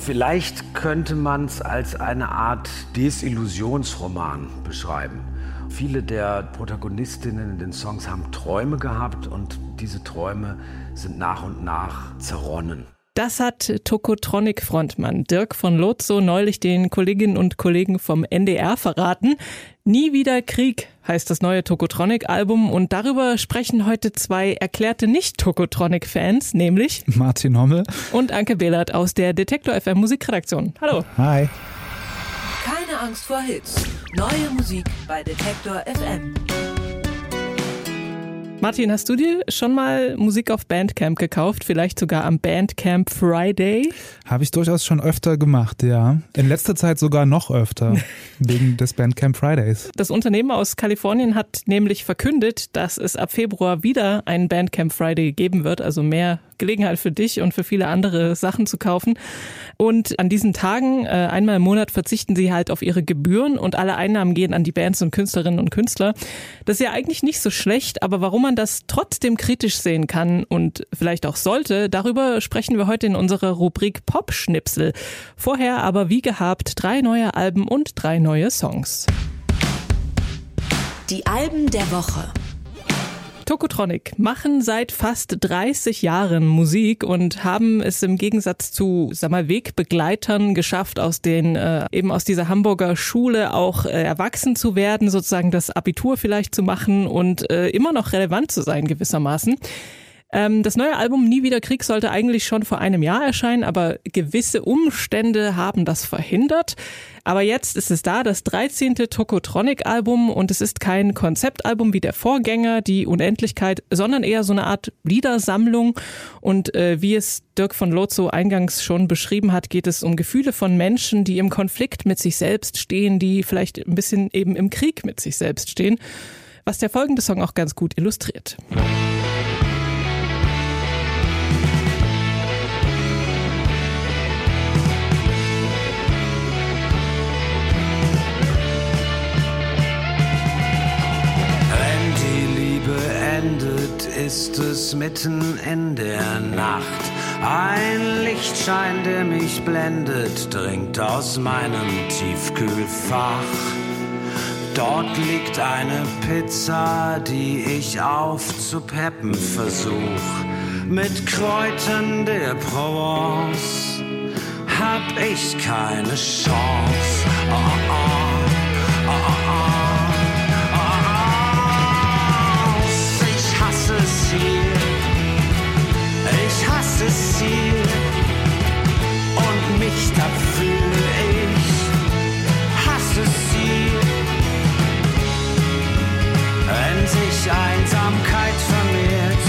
Vielleicht könnte man es als eine Art Desillusionsroman beschreiben. Viele der Protagonistinnen in den Songs haben Träume gehabt und diese Träume sind nach und nach zerronnen. Das hat Tokotronic-Frontmann Dirk von Lotso neulich den Kolleginnen und Kollegen vom NDR verraten. Nie wieder Krieg heißt das neue Tokotronic-Album und darüber sprechen heute zwei erklärte Nicht-Tokotronic-Fans, nämlich Martin Hommel und Anke Behlert aus der Detektor FM Musikredaktion. Hallo. Hi. Keine Angst vor Hits. Neue Musik bei Detektor FM. Martin, hast du dir schon mal Musik auf Bandcamp gekauft? Vielleicht sogar am Bandcamp Friday? Habe ich durchaus schon öfter gemacht, ja. In letzter Zeit sogar noch öfter, wegen des Bandcamp Fridays. Das Unternehmen aus Kalifornien hat nämlich verkündet, dass es ab Februar wieder einen Bandcamp Friday geben wird, also mehr Gelegenheit für dich und für viele andere Sachen zu kaufen. Und an diesen Tagen, äh, einmal im Monat, verzichten sie halt auf ihre Gebühren und alle Einnahmen gehen an die Bands und Künstlerinnen und Künstler. Das ist ja eigentlich nicht so schlecht, aber warum man das trotzdem kritisch sehen kann und vielleicht auch sollte, darüber sprechen wir heute in unserer Rubrik Pop-Schnipsel. Vorher aber wie gehabt drei neue Alben und drei neue Songs. Die Alben der Woche. Tokotronic machen seit fast 30 Jahren Musik und haben es im Gegensatz zu, sag mal, Wegbegleitern geschafft, aus den äh, eben aus dieser Hamburger Schule auch äh, erwachsen zu werden, sozusagen das Abitur vielleicht zu machen und äh, immer noch relevant zu sein gewissermaßen. Ähm, das neue Album Nie wieder Krieg sollte eigentlich schon vor einem Jahr erscheinen, aber gewisse Umstände haben das verhindert. Aber jetzt ist es da, das 13. Tokotronic-Album und es ist kein Konzeptalbum wie der Vorgänger, die Unendlichkeit, sondern eher so eine Art Liedersammlung. Und äh, wie es Dirk von Lozo eingangs schon beschrieben hat, geht es um Gefühle von Menschen, die im Konflikt mit sich selbst stehen, die vielleicht ein bisschen eben im Krieg mit sich selbst stehen, was der folgende Song auch ganz gut illustriert. Ist es mitten in der Nacht. Ein Lichtschein, der mich blendet, dringt aus meinem Tiefkühlfach. Dort liegt eine Pizza, die ich aufzupeppen versuch. Mit Kräutern der Provence hab ich keine Chance. Oh, oh, oh, großes Ziel. Und mich dafür ich hasse sie, wenn sich Einsamkeit vermehrt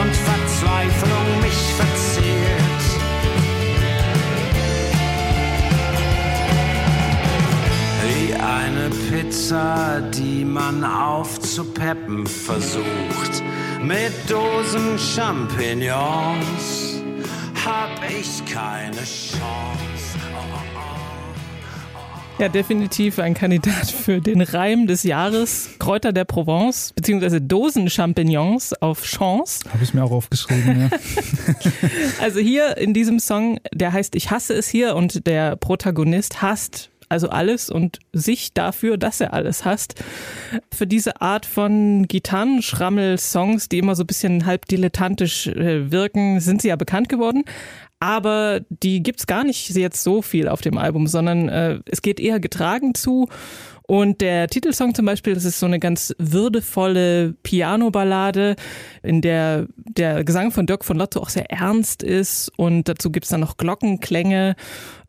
und Verzweiflung mich verzehrt. Wie eine Pizza, die man aufzupeppen versucht mit Dosen Champignons hab ich keine Chance. Ja, definitiv ein Kandidat für den Reim des Jahres. Kräuter der Provence, beziehungsweise Dosen-Champignons auf Chance. Habe ich mir auch aufgeschrieben, ja. also hier in diesem Song, der heißt Ich hasse es hier und der Protagonist hasst also alles und sich dafür, dass er alles hasst. Für diese Art von Gitarrenschrammel-Songs, die immer so ein bisschen halb dilettantisch äh, wirken, sind sie ja bekannt geworden. Aber die gibt's gar nicht jetzt so viel auf dem Album, sondern äh, es geht eher getragen zu. Und der Titelsong zum Beispiel, das ist so eine ganz würdevolle Piano-Ballade, in der der Gesang von Dirk von Lotto auch sehr ernst ist. Und dazu gibt's dann noch Glockenklänge.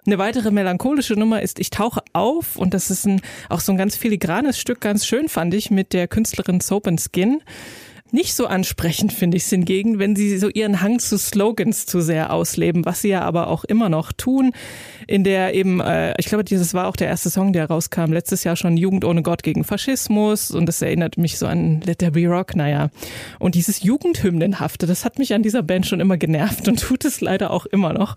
Eine weitere melancholische Nummer ist Ich tauche auf. Und das ist ein, auch so ein ganz filigranes Stück, ganz schön fand ich mit der Künstlerin Soap and Skin. Nicht so ansprechend finde ich es hingegen, wenn sie so ihren Hang zu Slogans zu sehr ausleben, was sie ja aber auch immer noch tun. In der eben, äh, ich glaube, dieses war auch der erste Song, der rauskam, letztes Jahr schon Jugend ohne Gott gegen Faschismus und das erinnert mich so an Let There Be Rock, naja. Und dieses Jugendhymnenhafte, das hat mich an dieser Band schon immer genervt und tut es leider auch immer noch.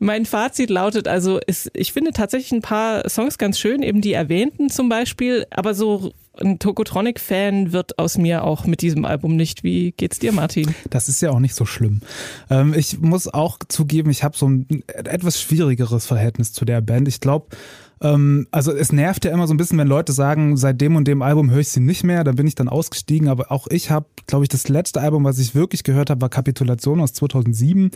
Mein Fazit lautet also, ist, ich finde tatsächlich ein paar Songs ganz schön, eben die erwähnten zum Beispiel, aber so ein Tokotronic-Fan wird aus mir auch mit diesem Album nicht. Wie geht's dir, Martin? Das ist ja auch nicht so schlimm. Ähm, ich muss auch zugeben, ich habe so ein etwas schwierigeres Verhältnis zu der Band. Ich glaube, ähm, also es nervt ja immer so ein bisschen, wenn Leute sagen, seit dem und dem Album höre ich sie nicht mehr, da bin ich dann ausgestiegen, aber auch ich habe, glaube ich, das letzte Album, was ich wirklich gehört habe, war Kapitulation aus 2007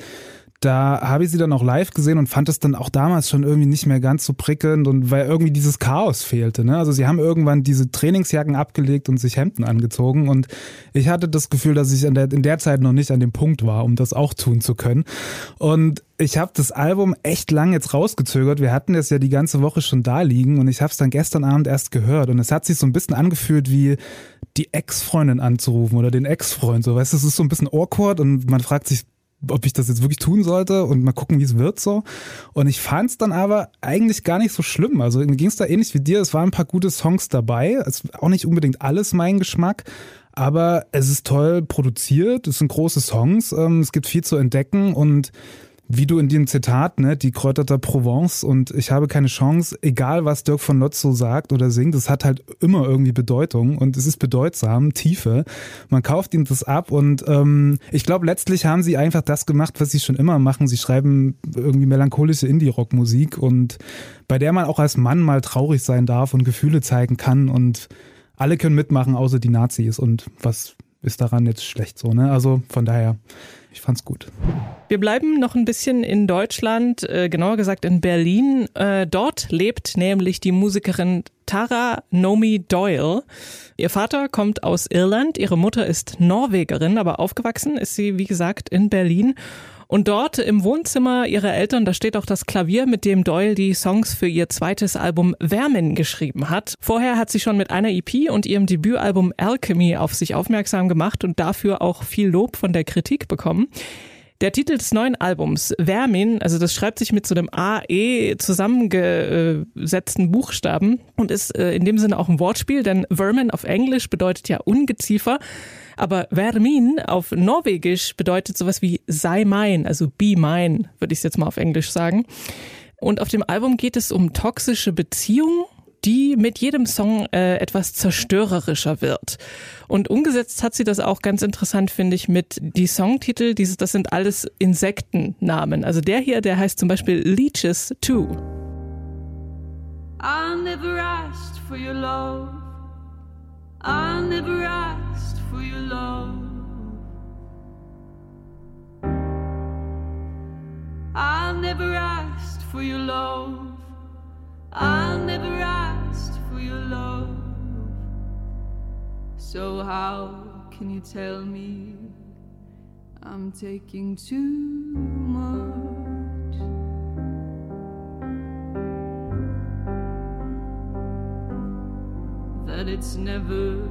da habe ich sie dann auch live gesehen und fand es dann auch damals schon irgendwie nicht mehr ganz so prickelnd und weil irgendwie dieses Chaos fehlte. Ne? Also sie haben irgendwann diese Trainingsjacken abgelegt und sich Hemden angezogen und ich hatte das Gefühl, dass ich in der, in der Zeit noch nicht an dem Punkt war, um das auch tun zu können. Und ich habe das Album echt lang jetzt rausgezögert. Wir hatten es ja die ganze Woche schon da liegen und ich habe es dann gestern Abend erst gehört und es hat sich so ein bisschen angefühlt wie die Ex-Freundin anzurufen oder den Ex-Freund. So, weißt du, es ist so ein bisschen awkward und man fragt sich, ob ich das jetzt wirklich tun sollte und mal gucken, wie es wird so. Und ich fand es dann aber eigentlich gar nicht so schlimm. Also mir ging es da ähnlich wie dir. Es waren ein paar gute Songs dabei. Es ist auch nicht unbedingt alles mein Geschmack. Aber es ist toll produziert, es sind große Songs, ähm, es gibt viel zu entdecken und wie du in dem Zitat, ne, die Kräuter der Provence und ich habe keine Chance, egal was Dirk von Lotzo sagt oder singt, es hat halt immer irgendwie Bedeutung und es ist bedeutsam, Tiefe. Man kauft ihm das ab und ähm, ich glaube, letztlich haben sie einfach das gemacht, was sie schon immer machen. Sie schreiben irgendwie melancholische Indie-Rock-Musik und bei der man auch als Mann mal traurig sein darf und Gefühle zeigen kann und alle können mitmachen, außer die Nazis und was ist daran jetzt schlecht so, ne? Also von daher ich fand's gut. Wir bleiben noch ein bisschen in Deutschland, äh, genauer gesagt in Berlin. Äh, dort lebt nämlich die Musikerin Tara Nomi Doyle. Ihr Vater kommt aus Irland, ihre Mutter ist Norwegerin, aber aufgewachsen ist sie, wie gesagt, in Berlin. Und dort im Wohnzimmer ihrer Eltern, da steht auch das Klavier, mit dem Doyle die Songs für ihr zweites Album Vermin geschrieben hat. Vorher hat sie schon mit einer EP und ihrem Debütalbum Alchemy auf sich aufmerksam gemacht und dafür auch viel Lob von der Kritik bekommen. Der Titel des neuen Albums, Vermin, also das schreibt sich mit so einem AE zusammengesetzten Buchstaben und ist äh, in dem Sinne auch ein Wortspiel, denn Vermin auf Englisch bedeutet ja Ungeziefer. Aber Vermin auf Norwegisch bedeutet sowas wie sei mein, also be mine, würde ich es jetzt mal auf Englisch sagen. Und auf dem Album geht es um toxische Beziehungen, die mit jedem Song äh, etwas zerstörerischer wird. Und umgesetzt hat sie das auch ganz interessant, finde ich, mit die Songtitel, dieses, das sind alles Insektennamen. Also der hier, der heißt zum Beispiel Leeches 2. I never asked for your love. I never asked for your love. I never asked for your love. I never asked for your love. So, how can you tell me I'm taking too much? That it's never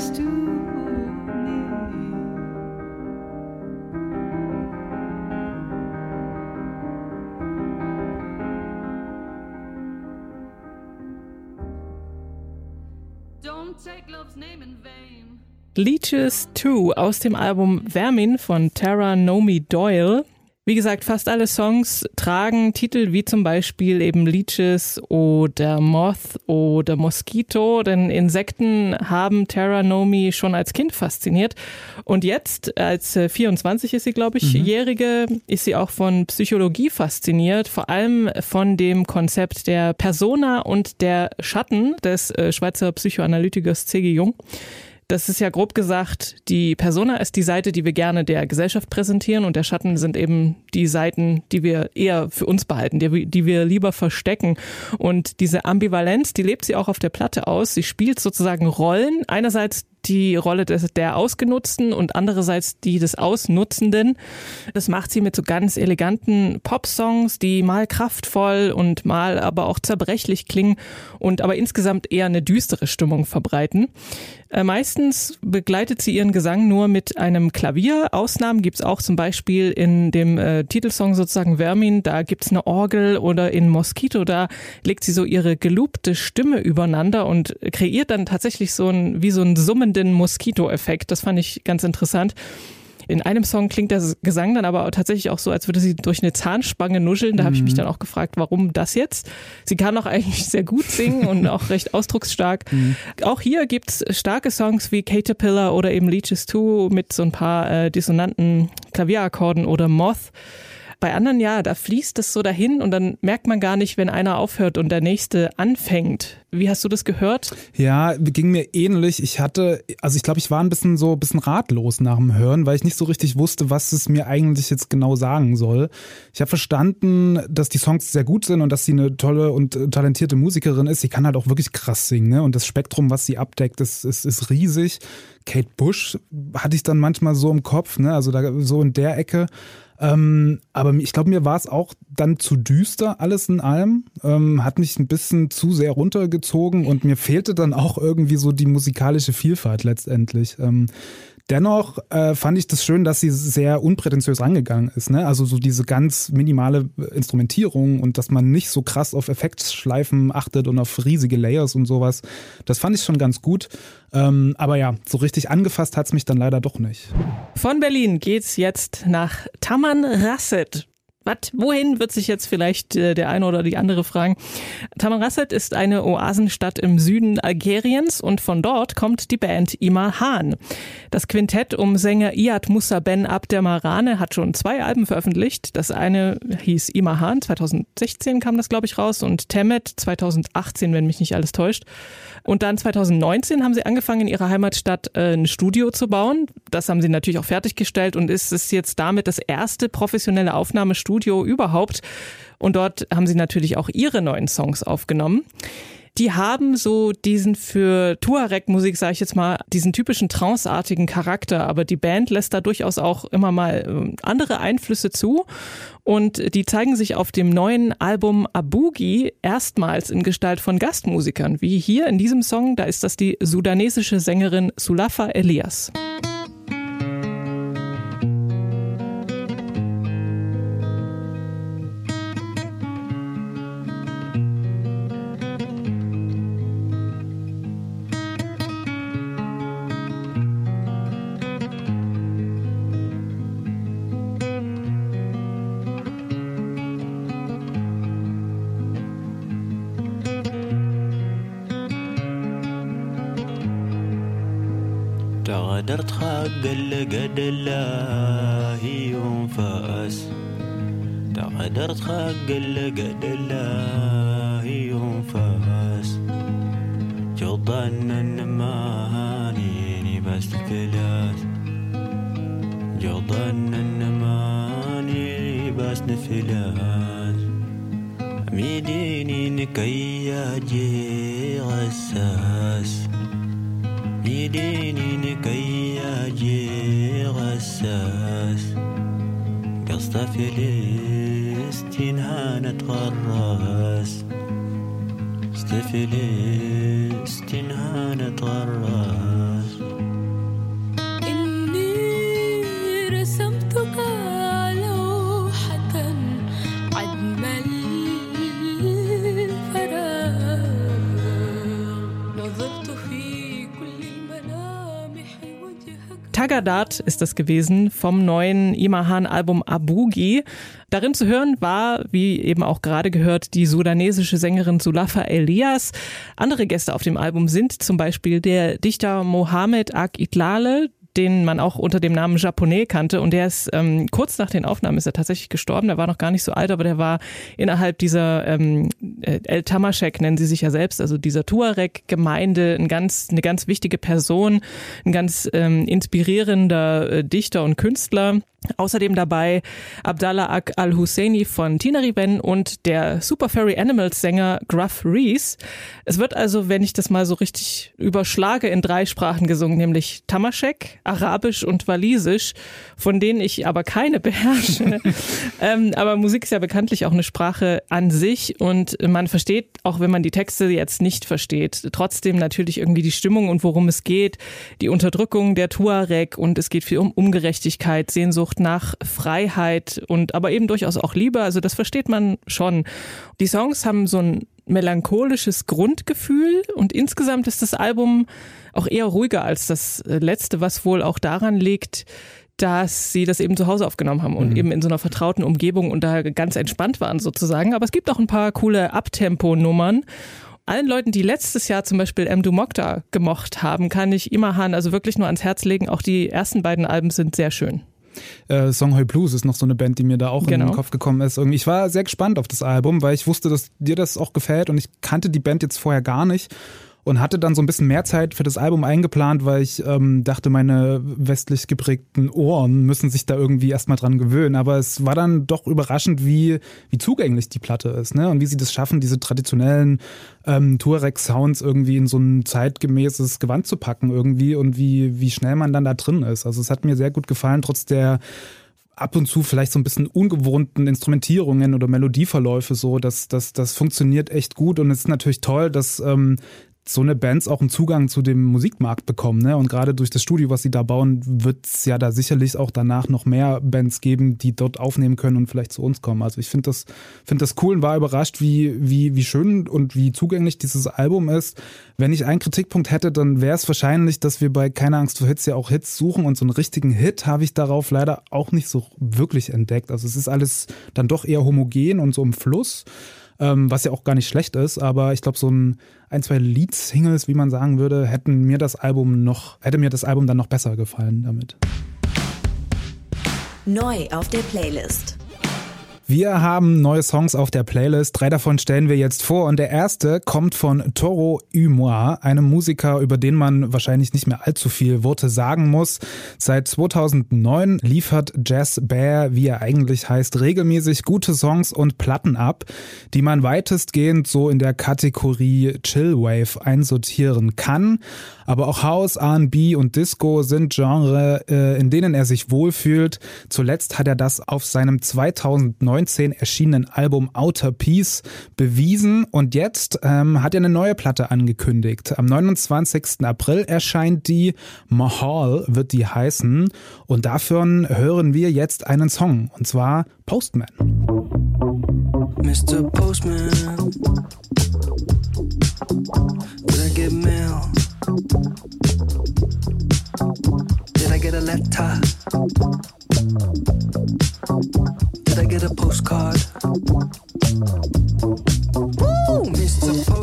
bound to lie next to me next to Leeches 2 aus dem Album Vermin von Tara Nomi Doyle. Wie gesagt, fast alle Songs tragen Titel wie zum Beispiel eben Leeches oder Moth oder Mosquito, denn Insekten haben Tara Nomi schon als Kind fasziniert. Und jetzt, als 24 ist sie, glaube ich, mhm. Jährige, ist sie auch von Psychologie fasziniert, vor allem von dem Konzept der Persona und der Schatten des äh, Schweizer Psychoanalytikers C.G. Jung. Das ist ja grob gesagt, die Persona ist die Seite, die wir gerne der Gesellschaft präsentieren und der Schatten sind eben die Seiten, die wir eher für uns behalten, die, die wir lieber verstecken. Und diese Ambivalenz, die lebt sie auch auf der Platte aus. Sie spielt sozusagen Rollen. Einerseits die Rolle des, der Ausgenutzten und andererseits die des Ausnutzenden. Das macht sie mit so ganz eleganten Pop-Songs, die mal kraftvoll und mal aber auch zerbrechlich klingen und aber insgesamt eher eine düstere Stimmung verbreiten. Äh, meistens begleitet sie ihren Gesang nur mit einem Klavier. Ausnahmen gibt's auch zum Beispiel in dem äh, Titelsong sozusagen Vermin, da gibt's eine Orgel oder in Mosquito, da legt sie so ihre gelobte Stimme übereinander und kreiert dann tatsächlich so ein, wie so einen summenden Mosquito-Effekt. Das fand ich ganz interessant. In einem Song klingt der Gesang dann aber tatsächlich auch so, als würde sie durch eine Zahnspange nuscheln. Da habe ich mich mhm. dann auch gefragt, warum das jetzt? Sie kann auch eigentlich sehr gut singen und auch recht ausdrucksstark. Mhm. Auch hier gibt's starke Songs wie Caterpillar oder eben Leeches 2 mit so ein paar äh, dissonanten Klavierakkorden oder Moth. Bei anderen ja, da fließt es so dahin und dann merkt man gar nicht, wenn einer aufhört und der nächste anfängt. Wie hast du das gehört? Ja, ging mir ähnlich. Ich hatte, also ich glaube, ich war ein bisschen so ein bisschen ratlos nach dem Hören, weil ich nicht so richtig wusste, was es mir eigentlich jetzt genau sagen soll. Ich habe verstanden, dass die Songs sehr gut sind und dass sie eine tolle und talentierte Musikerin ist. Sie kann halt auch wirklich krass singen, ne? Und das Spektrum, was sie abdeckt, ist, ist, ist riesig. Kate Bush hatte ich dann manchmal so im Kopf, ne? Also da so in der Ecke. Ähm, aber ich glaube, mir war es auch dann zu düster, alles in allem. Ähm, hat mich ein bisschen zu sehr runtergezogen und mir fehlte dann auch irgendwie so die musikalische Vielfalt letztendlich. Ähm, Dennoch äh, fand ich das schön, dass sie sehr unprätentiös rangegangen ist. Ne? Also so diese ganz minimale Instrumentierung und dass man nicht so krass auf Effektschleifen achtet und auf riesige Layers und sowas. Das fand ich schon ganz gut. Ähm, aber ja, so richtig angefasst hat's mich dann leider doch nicht. Von Berlin geht's jetzt nach Taman Rasset. Was, wohin wird sich jetzt vielleicht äh, der eine oder die andere fragen? Tamanrasset ist eine Oasenstadt im Süden Algeriens und von dort kommt die Band Imahan. Das Quintett um Sänger Iyad Musa Ben Abdermarane hat schon zwei Alben veröffentlicht. Das eine hieß Imahan, 2016 kam das glaube ich raus und Temet 2018, wenn mich nicht alles täuscht. Und dann 2019 haben sie angefangen, in ihrer Heimatstadt äh, ein Studio zu bauen. Das haben sie natürlich auch fertiggestellt und ist es jetzt damit das erste professionelle Aufnahmestudio überhaupt. Und dort haben sie natürlich auch ihre neuen Songs aufgenommen die haben so diesen für Tuareg-Musik, sage ich jetzt mal, diesen typischen tranceartigen Charakter. Aber die Band lässt da durchaus auch immer mal ähm, andere Einflüsse zu. Und die zeigen sich auf dem neuen Album Abugi erstmals in Gestalt von Gastmusikern. Wie hier in diesem Song, da ist das die sudanesische Sängerin Sulafa Elias. تغادرت حق لقد الله ينفأس. تغادرت حق لقد الله ينفأس. جضن النماني بس ثلاث جضن النماني بس نفلاس ميديني نكي جي غساس يديني كي أجي غساس قصد فلسطين هانت غراس قصد فلسطين هانت غراس Magadat ist das gewesen vom neuen Imahan-Album Abugi. Darin zu hören war, wie eben auch gerade gehört, die sudanesische Sängerin Sulafa Elias. Andere Gäste auf dem Album sind zum Beispiel der Dichter Mohamed Ak Itlale, den man auch unter dem Namen Japonais kannte. Und der ist ähm, kurz nach den Aufnahmen ist er tatsächlich gestorben. Der war noch gar nicht so alt, aber der war innerhalb dieser ähm, El Tamashek nennen sie sich ja selbst, also dieser Tuareg-Gemeinde, ein ganz, eine ganz wichtige Person, ein ganz ähm, inspirierender äh, Dichter und Künstler. Außerdem dabei Abdallah Ak Al-Husseini von Tinari Ben und der Super Furry Animals Sänger Gruff Reese. Es wird also, wenn ich das mal so richtig überschlage, in drei Sprachen gesungen, nämlich Tamaschek, Arabisch und Walisisch, von denen ich aber keine beherrsche. ähm, aber Musik ist ja bekanntlich auch eine Sprache an sich und man versteht, auch wenn man die Texte jetzt nicht versteht, trotzdem natürlich irgendwie die Stimmung und worum es geht, die Unterdrückung der Tuareg und es geht viel um Ungerechtigkeit, Sehnsucht nach Freiheit und aber eben durchaus auch Liebe. Also das versteht man schon. Die Songs haben so ein melancholisches Grundgefühl und insgesamt ist das Album auch eher ruhiger als das letzte, was wohl auch daran liegt, dass sie das eben zu Hause aufgenommen haben und eben in so einer vertrauten Umgebung und da ganz entspannt waren sozusagen. Aber es gibt auch ein paar coole Abtempo-Nummern. Allen Leuten, die letztes Jahr zum Beispiel M. Du Mokta gemocht haben, kann ich Imahan also wirklich nur ans Herz legen. Auch die ersten beiden Alben sind sehr schön. Äh, Songhoi Blues ist noch so eine Band, die mir da auch in Genau. den Kopf gekommen ist. Ich war sehr gespannt auf das Album, weil ich wusste, dass dir das auch gefällt und ich kannte die Band jetzt vorher gar nicht und hatte dann so ein bisschen mehr Zeit für das Album eingeplant, weil ich ähm, dachte, meine westlich geprägten Ohren müssen sich da irgendwie erstmal dran gewöhnen. Aber es war dann doch überraschend, wie, wie zugänglich die Platte ist, ne? Und wie sie das schaffen, diese traditionellen ähm, Tuareg-Sounds irgendwie in so ein zeitgemäßes Gewand zu packen irgendwie und wie, wie schnell man dann da drin ist. Also es hat mir sehr gut gefallen, trotz der ab und zu vielleicht so ein bisschen ungewohnten Instrumentierungen oder Melodieverläufe so, das, das, das funktioniert echt gut und es ist natürlich toll, dass ähm, so eine Bands auch einen Zugang zu dem Musikmarkt bekommen. Ne? Und gerade durch das Studio, was sie da bauen, wird es ja da sicherlich auch danach noch mehr Bands geben, die dort aufnehmen können und vielleicht zu uns kommen. Also ich finde das, finde das cool und war überrascht, wie, wie, wie schön und wie zugänglich dieses Album ist. Wenn ich einen Kritikpunkt hätte, dann wäre es wahrscheinlich, dass wir bei Keine Angst vor Hits ja auch Hits suchen und so einen richtigen Hit habe ich darauf leider auch nicht so wirklich entdeckt. Also es ist alles dann doch eher homogen und so im Fluss ähm, was ja auch gar nicht schlecht ist, aber ich glaube, so ein, ein, zwei Lead-Singles, wie man sagen würde, hätten mir das Album noch, hätte mir das Album dann noch besser gefallen damit. Neu auf der Playlist. Wir haben neue Songs auf der Playlist. Drei davon stellen wir jetzt vor. Und der erste kommt von Toro Humois, einem Musiker, über den man wahrscheinlich nicht mehr allzu viel Worte sagen muss. Seit 2009 liefert Jazz Bear, wie er eigentlich heißt, regelmäßig gute Songs und Platten ab, die man weitestgehend so in der Kategorie Chillwave einsortieren kann. Aber auch House, R&B und Disco sind Genre, äh, in denen er sich wohlfühlt. Zuletzt hat er das auf seinem 2019 erschienenen Album Outer Peace bewiesen und jetzt ähm, hat er eine neue Platte angekündigt. Am 29. April erscheint die Mahal wird die heißen und davon hören wir jetzt einen Song und zwar Postman. Mr. Postman, did I get mail? Did I get a letter? I get a postcard? Woo, Mr. Postman.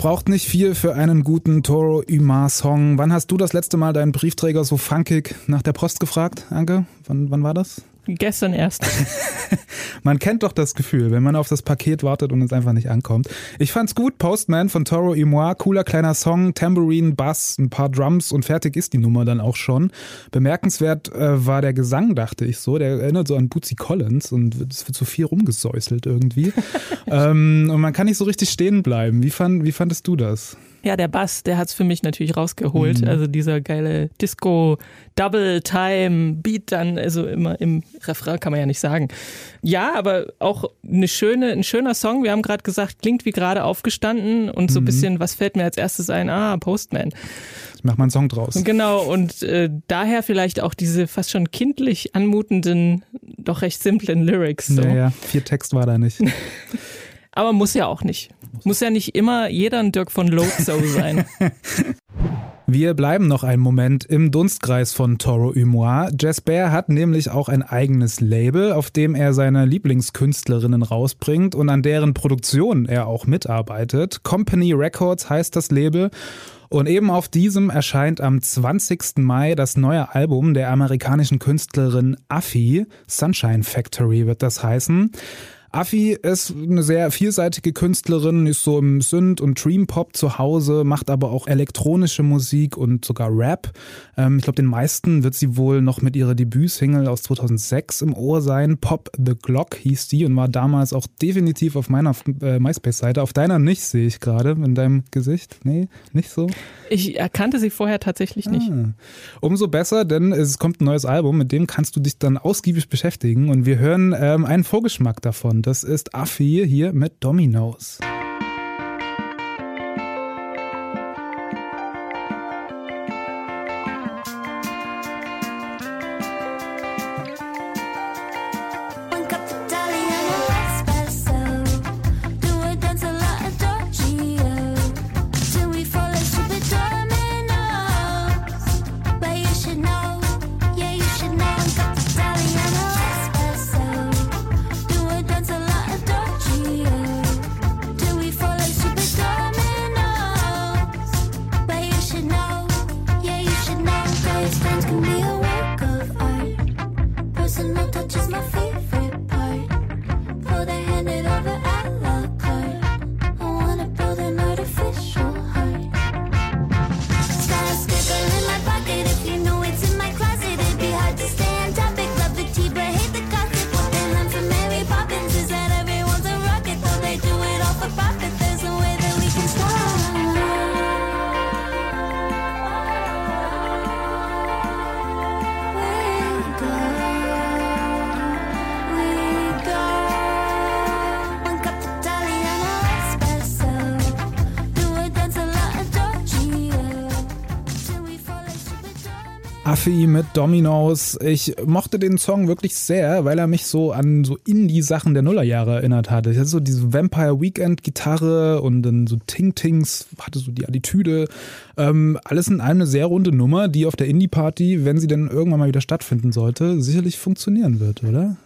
Braucht nicht viel für einen guten Toro Umar Song. Wann hast du das letzte Mal deinen Briefträger so funkig nach der Post gefragt, Anke? Wann, wann war das? Gestern erst. Man kennt doch das Gefühl, wenn man auf das Paket wartet und es einfach nicht ankommt. Ich fand's gut, Postman von Toro y Moi, cooler kleiner Song, Tambourine, Bass, ein paar Drums und fertig ist die Nummer dann auch schon. Bemerkenswert äh, war der Gesang, dachte ich so. Der erinnert so an Bootsy Collins und es wird so viel rumgesäuselt irgendwie. ähm, und man kann nicht so richtig stehen bleiben. Wie, fand, wie fandest du das? Ja, der Bass, der hat's für mich natürlich rausgeholt. Mhm. Also dieser geile Disco, Double Time, Beat dann, also immer im Refrain kann man ja nicht sagen. Ja, aber auch eine schöne, ein schöner Song. Wir haben gerade gesagt, klingt wie gerade aufgestanden und so ein bisschen, was fällt mir als erstes ein? Ah, Postman. Ich mach mal einen Song draus. Genau, und äh, daher vielleicht auch diese fast schon kindlich anmutenden, doch recht simplen Lyrics. So. Naja, viel Text war da nicht. Aber muss ja auch nicht. Muss ja nicht immer jeder ein Dirk von Lotso sein. Wir bleiben noch einen Moment im Dunstkreis von Toro Humoir. Jess Bear hat nämlich auch ein eigenes Label, auf dem er seine Lieblingskünstlerinnen rausbringt und an deren Produktion er auch mitarbeitet. Company Records heißt das Label. Und eben auf diesem erscheint am 20. Mai das neue Album der amerikanischen Künstlerin Affi. Sunshine Factory wird das heißen. Affi ist eine sehr vielseitige Künstlerin, ist so im Synth- und Dream-Pop zu Hause, macht aber auch elektronische Musik und sogar Rap. Ähm, ich glaube, den meisten wird sie wohl noch mit ihrer Debütsingle aus 2006 im Ohr sein. Pop the Glock hieß die und war damals auch definitiv auf meiner äh, MySpace-Seite. Auf deiner nicht, sehe ich gerade, in deinem Gesicht. Nee, nicht so. Ich erkannte sie vorher tatsächlich nicht. Ah. Umso besser, denn es kommt ein neues Album, mit dem kannst du dich dann ausgiebig beschäftigen und wir hören ähm, einen Vorgeschmack davon. Das ist Affi hier mit Dominoes. Affi mit Dominoes. Ich mochte den Song wirklich sehr, weil er mich so an so Indie-Sachen der Nullerjahre erinnert hatte. Ich hatte so diese Vampire Weekend-Gitarre und dann so Ting-Tings, hatte so die Attitüde. Ähm, alles in allem eine sehr runde Nummer, die auf der Indie-Party, wenn sie denn irgendwann mal wieder stattfinden sollte, sicherlich funktionieren wird, oder?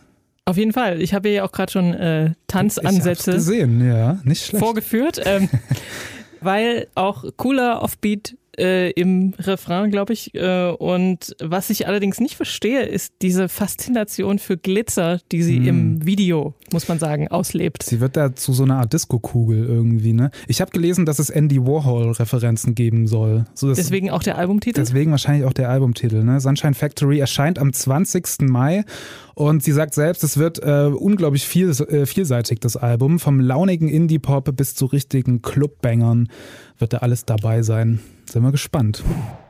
Auf jeden Fall. Ich habe ja auch gerade schon äh, Tanzansätze gesehen, ja, nicht schlecht. vorgeführt, ähm, weil auch cooler Offbeat äh, im Refrain, glaube ich. Äh, und was ich allerdings nicht verstehe, ist diese Faszination für Glitzer, die sie Hm. im Video, muss man sagen, auslebt. Sie wird da zu so einer Art Disco-Kugel irgendwie, ne? Ich habe gelesen, dass es Andy Warhol-Referenzen geben soll. So, Deswegen auch der Albumtitel. Deswegen wahrscheinlich auch der Albumtitel. Ne? Sunshine Factory erscheint am 20. Mai und sie sagt selbst, es wird äh, unglaublich viel, äh, vielseitig, das Album. Vom launigen Indie-Pop bis zu richtigen Clubbangern wird da alles dabei sein. Sind wir gespannt.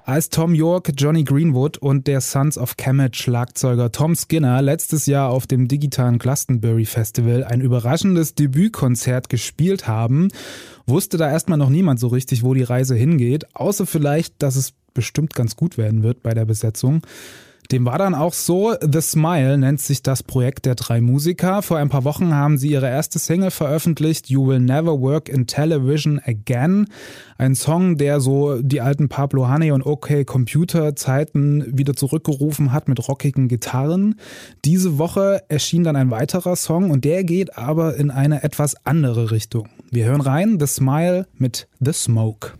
Als Tom York, Johnny Greenwood und der Sons of Kemet Schlagzeuger Tom Skinner letztes Jahr auf dem digitalen Glastonbury Festival ein überraschendes Debütkonzert gespielt haben, wusste da erstmal noch niemand so richtig, wo die Reise hingeht, außer vielleicht, dass es bestimmt ganz gut werden wird bei der Besetzung. Dem war dann auch so. The Smile nennt sich das Projekt der drei Musiker. Vor ein paar Wochen haben sie ihre erste Single veröffentlicht, You Will Never Work in Television Again. Ein Song, der so die alten Pablo Honey und OK Computer Zeiten wieder zurückgerufen hat mit rockigen Gitarren. Diese Woche erschien dann ein weiterer Song und der geht aber in eine etwas andere Richtung. Wir hören rein The Smile mit The Smoke.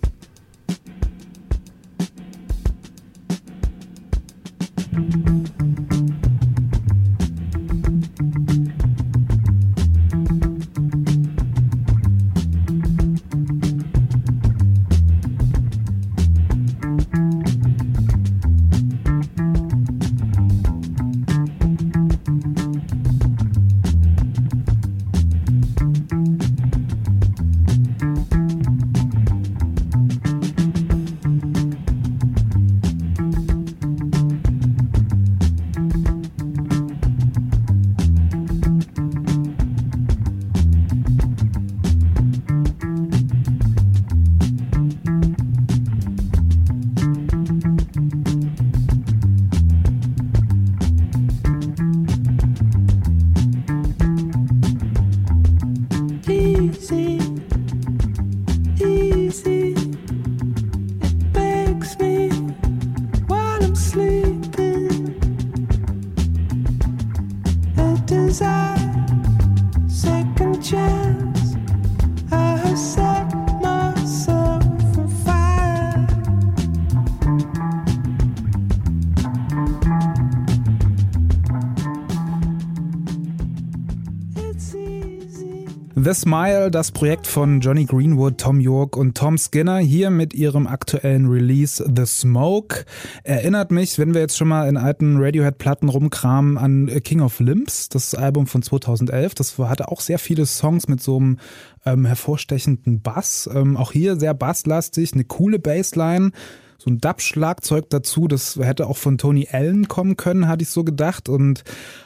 The Smile, das Projekt von Johnny Greenwood, Tom York und Tom Skinner, hier mit ihrem aktuellen Release The Smoke. Erinnert mich, wenn wir jetzt schon mal in alten Radiohead-Platten rumkramen, an King of Limbs, das Album von 2011. Das hatte auch sehr viele Songs mit so einem ähm, hervorstechenden Bass. Ähm, auch hier sehr basslastig, eine coole Bassline. So ein Dub-Schlagzeug dazu, das hätte auch von Tony Allen kommen können, hatte ich so gedacht. Und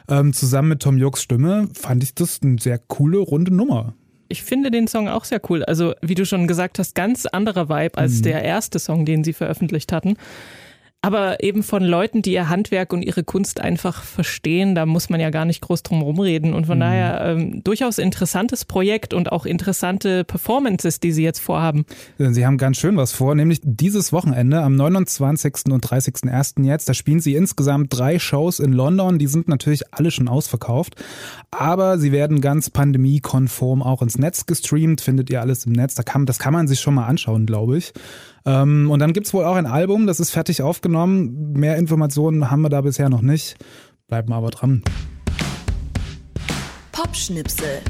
ähm, zusammen mit Tom Yorks Stimme fand ich das eine sehr coole, runde Nummer. Ich finde den Song auch sehr cool. Also, wie du schon gesagt hast, ganz anderer Vibe als der erste Song, den sie veröffentlicht hatten. Aber eben von Leuten, die ihr Handwerk und ihre Kunst einfach verstehen, da muss man ja gar nicht groß drum rumreden. Und von daher ähm, durchaus interessantes Projekt und auch interessante Performances, die sie jetzt vorhaben. Sie haben ganz schön was vor, nämlich dieses Wochenende am 29. und 30.01. jetzt. Da spielen sie insgesamt drei Shows in London. Die sind natürlich alle schon ausverkauft. Aber sie werden ganz pandemiekonform auch ins Netz gestreamt. Findet ihr alles im Netz. Da kann, das kann man sich schon mal anschauen, glaube ich. Ähm, und dann gibt's wohl auch ein Album, das ist fertig aufgenommen. Mehr Informationen haben wir da bisher noch nicht. Bleiben aber dran. Popschnipsel.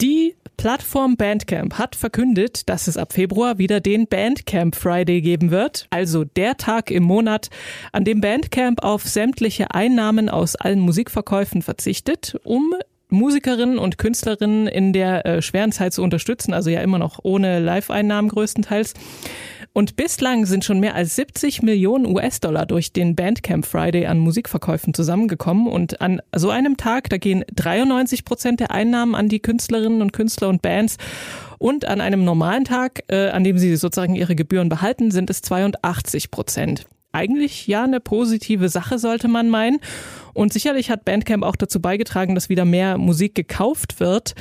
Die Plattform Bandcamp hat verkündet, dass es ab Februar wieder den Bandcamp Friday geben wird, also der Tag im Monat, an dem Bandcamp auf sämtliche Einnahmen aus allen Musikverkäufen verzichtet, um Musikerinnen und Künstlerinnen in der äh, schweren Zeit zu unterstützen, also ja immer noch ohne Live-Einnahmen größtenteils. Und bislang sind schon mehr als 70 Millionen US-Dollar durch den Bandcamp Friday an Musikverkäufen zusammengekommen. Und an so einem Tag, da gehen 93 Prozent der Einnahmen an die Künstlerinnen und Künstler und Bands. Und an einem normalen Tag, äh, an dem sie sozusagen ihre Gebühren behalten, sind es 82 Prozent. Eigentlich ja eine positive Sache, sollte man meinen. Und sicherlich hat Bandcamp auch dazu beigetragen, dass wieder mehr Musik gekauft wird.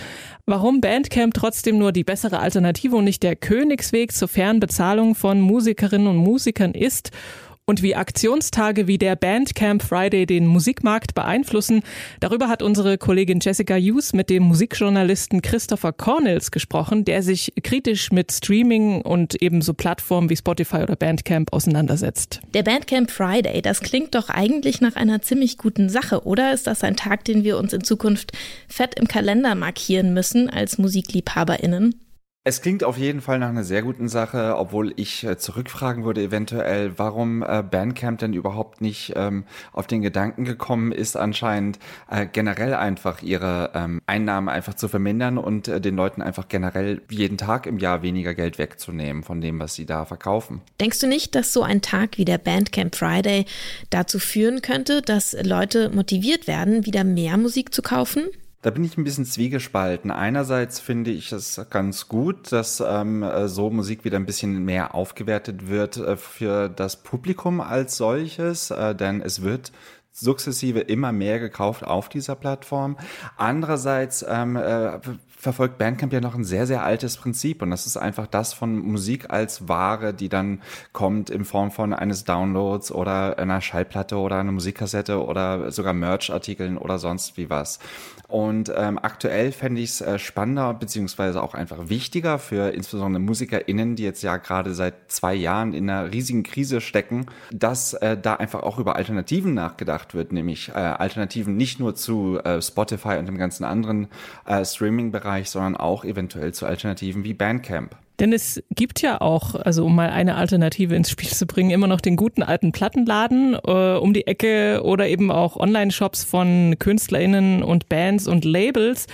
Warum Bandcamp trotzdem nur die bessere Alternative und nicht der Königsweg zur fairen Bezahlung von Musikerinnen und Musikern ist und wie Aktionstage wie der Bandcamp Friday den Musikmarkt beeinflussen, darüber hat unsere Kollegin Jessica Hughes mit dem Musikjournalisten Christopher Cornels gesprochen, der sich kritisch mit Streaming und ebenso Plattformen wie Spotify oder Bandcamp auseinandersetzt. Der Bandcamp Friday, das klingt doch eigentlich nach einer ziemlich guten Sache, oder? Ist das ein Tag, den wir uns in Zukunft fett im Kalender markieren müssen als MusikliebhaberInnen? Es klingt auf jeden Fall nach einer sehr guten Sache, obwohl ich äh, zurückfragen würde eventuell, warum äh, Bandcamp denn überhaupt nicht ähm, auf den Gedanken gekommen ist, anscheinend äh, generell einfach ihre ähm, Einnahmen einfach zu vermindern und den Leuten einfach generell jeden Tag im Jahr weniger Geld wegzunehmen von dem, was sie da verkaufen. Denkst du nicht, dass so ein Tag wie der Bandcamp Friday dazu führen könnte, dass Leute motiviert werden, wieder mehr Musik zu kaufen? Da bin ich ein bisschen zwiegespalten. Einerseits finde ich es ganz gut, dass ähm, äh, so Musik wieder ein bisschen mehr aufgewertet wird äh, für das Publikum als solches, äh, denn es wird sukzessive immer mehr gekauft auf dieser Plattform. Andererseits ähm, äh, verfolgt Bandcamp ja noch ein sehr, sehr altes Prinzip und das ist einfach das von Musik als Ware, die dann kommt in Form von eines Downloads oder einer Schallplatte oder einer Musikkassette oder sogar Merch-Artikeln oder sonst wie was. Und ähm, aktuell fände ich es äh, spannender beziehungsweise auch einfach wichtiger für insbesondere MusikerInnen, die jetzt ja gerade seit zwei Jahren in einer riesigen Krise stecken, dass äh, da einfach auch über Alternativen nachgedacht wird, nämlich äh, Alternativen nicht nur zu äh, Spotify und dem ganzen anderen äh, Streaming-Bereich, sondern auch eventuell zu Alternativen wie Bandcamp. Denn es gibt ja auch, also um mal eine Alternative ins Spiel zu bringen, immer noch den guten alten Plattenladen äh, um die Ecke oder eben auch Online-Shops von KünstlerInnen und Bands und Labels,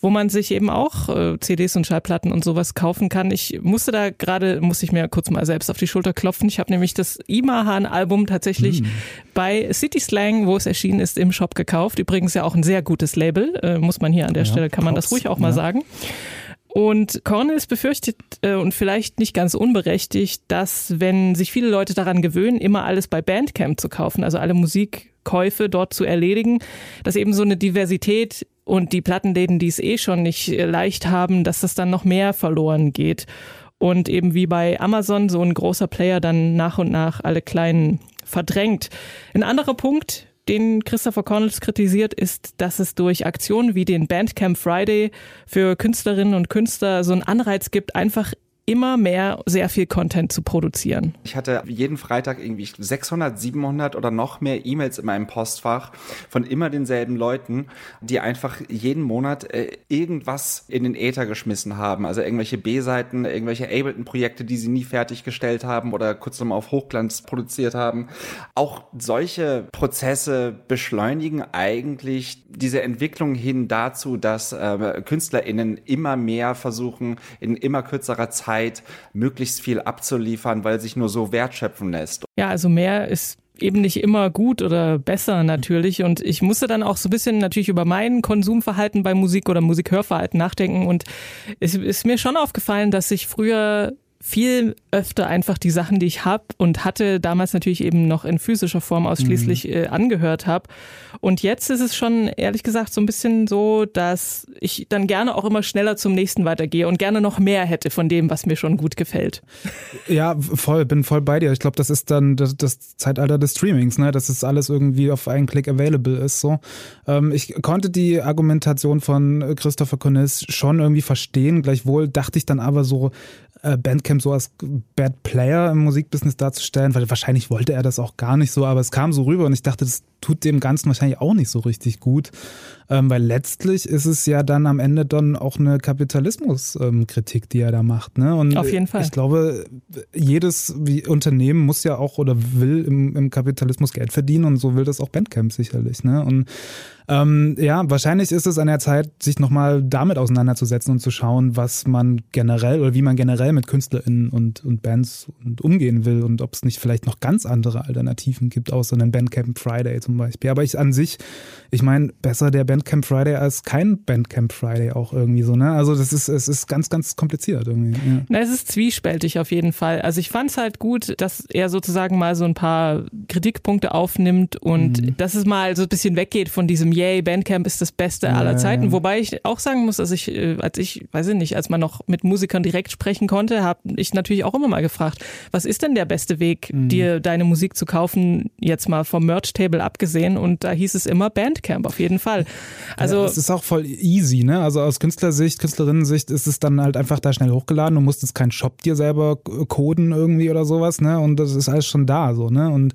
wo man sich eben auch äh, CDs und Schallplatten und sowas kaufen kann. Ich musste da gerade, muss ich mir kurz mal selbst auf die Schulter klopfen. Ich habe nämlich das Imahan-Album tatsächlich Hm. bei City Slang, wo es erschienen ist, im Shop gekauft. Übrigens ja auch ein sehr gutes Label, äh, muss man hier an der Ja, Stelle, kann man das Props, ruhig auch mal ja. sagen. Und Cornels befürchtet äh, und vielleicht nicht ganz unberechtigt, dass wenn sich viele Leute daran gewöhnen, immer alles bei Bandcamp zu kaufen, also alle Musikkäufe dort zu erledigen, dass eben so eine Diversität und die Plattenläden, die es eh schon nicht äh, leicht haben, dass das dann noch mehr verloren geht. Und eben wie bei Amazon so ein großer Player dann nach und nach alle kleinen verdrängt. Ein anderer Punkt, den Christopher Cornels kritisiert, ist, dass es durch Aktionen wie den Bandcamp Friday für Künstlerinnen und Künstler so einen Anreiz gibt, einfach immer mehr sehr viel Content zu produzieren. Ich hatte jeden Freitag irgendwie 600, 700 oder noch mehr E-Mails in meinem Postfach von immer denselben Leuten, die einfach jeden Monat äh, irgendwas in den Äther geschmissen haben. Also irgendwelche B-Seiten, irgendwelche Ableton-Projekte, die sie nie fertiggestellt haben oder kurz nochmal auf Hochglanz produziert haben. Auch solche Prozesse beschleunigen eigentlich diese Entwicklung hin dazu, dass äh, KünstlerInnen immer mehr versuchen, in immer kürzerer Zeit möglichst viel abzuliefern, weil sich nur so wertschöpfen lässt. Ja, also mehr ist eben nicht immer gut oder besser natürlich. Und ich musste dann auch so ein bisschen natürlich über mein Konsumverhalten bei Musik oder Musikhörverhalten nachdenken. Und es ist mir schon aufgefallen, dass ich früher viel öfter einfach die Sachen, die ich habe und hatte, damals natürlich eben noch in physischer Form ausschließlich äh, angehört habe. Und jetzt ist es schon, ehrlich gesagt, so ein bisschen so, dass ich dann gerne auch immer schneller zum nächsten weitergehe und gerne noch mehr hätte von dem, was mir schon gut gefällt. Ja, voll, bin voll bei dir. Ich glaube, das ist dann das, das Zeitalter des Streamings, ne? Dass es alles irgendwie auf einen Klick available ist. So, ähm, ich konnte die Argumentation von Christopher Connis schon irgendwie verstehen. Gleichwohl dachte ich dann aber so, äh, Bandcamp so als Bad Player im Musikbusiness darzustellen, weil wahrscheinlich wollte er das auch gar nicht so, aber es kam so rüber und ich dachte, das tut dem Ganzen wahrscheinlich auch nicht so richtig gut, ähm, weil letztlich ist es ja dann am Ende dann auch eine Kapitalismuskritik, ähm, die er da macht. Ne? Und Auf jeden Fall. Ich glaube, jedes Unternehmen muss ja auch oder will im, im Kapitalismus Geld verdienen und so will das auch Bandcamp sicherlich. Ne? Und ähm, ja, wahrscheinlich ist es an der Zeit, sich nochmal damit auseinanderzusetzen und zu schauen, was man generell oder wie man generell mit KünstlerInnen und, und Bands und umgehen will und ob es nicht vielleicht noch ganz andere Alternativen gibt, außer einem Bandcamp Friday zum Beispiel. Aber ich an sich, ich meine, besser der Bandcamp Friday als kein Bandcamp Friday auch irgendwie so, ne? Also das ist, es ist ganz, ganz kompliziert irgendwie. Ja. Na, es ist zwiespältig auf jeden Fall. Also ich fand es halt gut, dass er sozusagen mal so ein paar Kritikpunkte aufnimmt und Mhm. dass es mal so ein bisschen weggeht von diesem Yay, Bandcamp ist das Beste aller Ja, Zeiten. ja. Wobei ich auch sagen muss, dass ich, äh, als ich, weiß ich nicht, als man noch mit Musikern direkt sprechen konnte, habe ich natürlich auch immer mal gefragt, was ist denn der beste Weg, Mhm. dir deine Musik zu kaufen, jetzt mal vom Merch-Table abgesehen? Und da hieß es immer Bandcamp, auf jeden Fall. Also ja, es ist auch voll easy, ne? Also aus Künstlersicht, Künstlerinnensicht ist es dann halt einfach da schnell hochgeladen. Du musst jetzt keinen Shop dir selber coden irgendwie oder sowas, ne? Und das ist alles schon da, so, ne? Und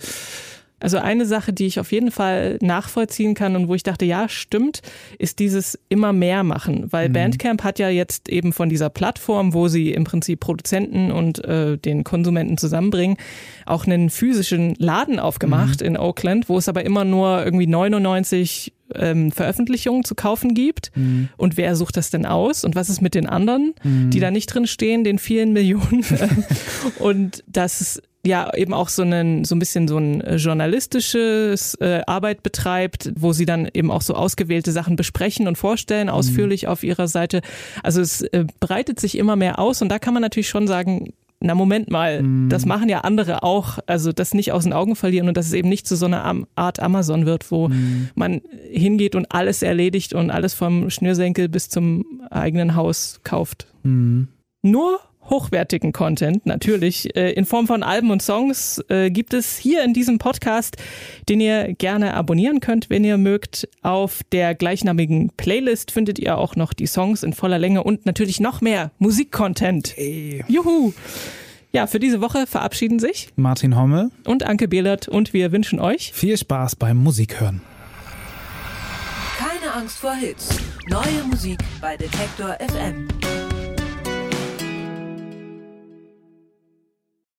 Also eine Sache, die ich auf jeden Fall nachvollziehen kann und wo ich dachte, ja, stimmt, ist dieses immer mehr machen. Weil Mhm. Bandcamp hat ja jetzt eben von dieser Plattform, wo sie im Prinzip Produzenten und äh, den Konsumenten zusammenbringen, auch einen physischen Laden aufgemacht Mhm. in Oakland, wo es aber immer nur irgendwie 99 ähm, Veröffentlichungen zu kaufen gibt. Mhm. Und wer sucht das denn aus? Und was ist mit den anderen, die da nicht drin stehen, den vielen Millionen? und das ist ja eben auch so einen so ein bisschen so ein äh, journalistisches äh, Arbeit betreibt, wo sie dann eben auch so ausgewählte Sachen besprechen und vorstellen, ausführlich auf ihrer Seite. Also es äh, breitet sich immer mehr aus und da kann man natürlich schon sagen, na Moment mal, das machen ja andere auch, also das nicht aus den Augen verlieren und dass es eben nicht zu so einer Art Amazon wird, wo man hingeht und alles erledigt und alles vom Schnürsenkel bis zum eigenen Haus kauft. Nur hochwertigen Content, natürlich äh, in Form von Alben und Songs, äh, gibt es hier in diesem Podcast, den ihr gerne abonnieren könnt, wenn ihr mögt. Auf der gleichnamigen Playlist findet ihr auch noch die Songs in voller Länge und natürlich noch mehr Musikcontent. Juhu! Ja, für diese Woche verabschieden sich Martin Hommel, und Anke Behlert und wir wünschen euch viel Spaß beim Musikhören. Keine Angst vor Hits. Neue Musik bei Detektor FM.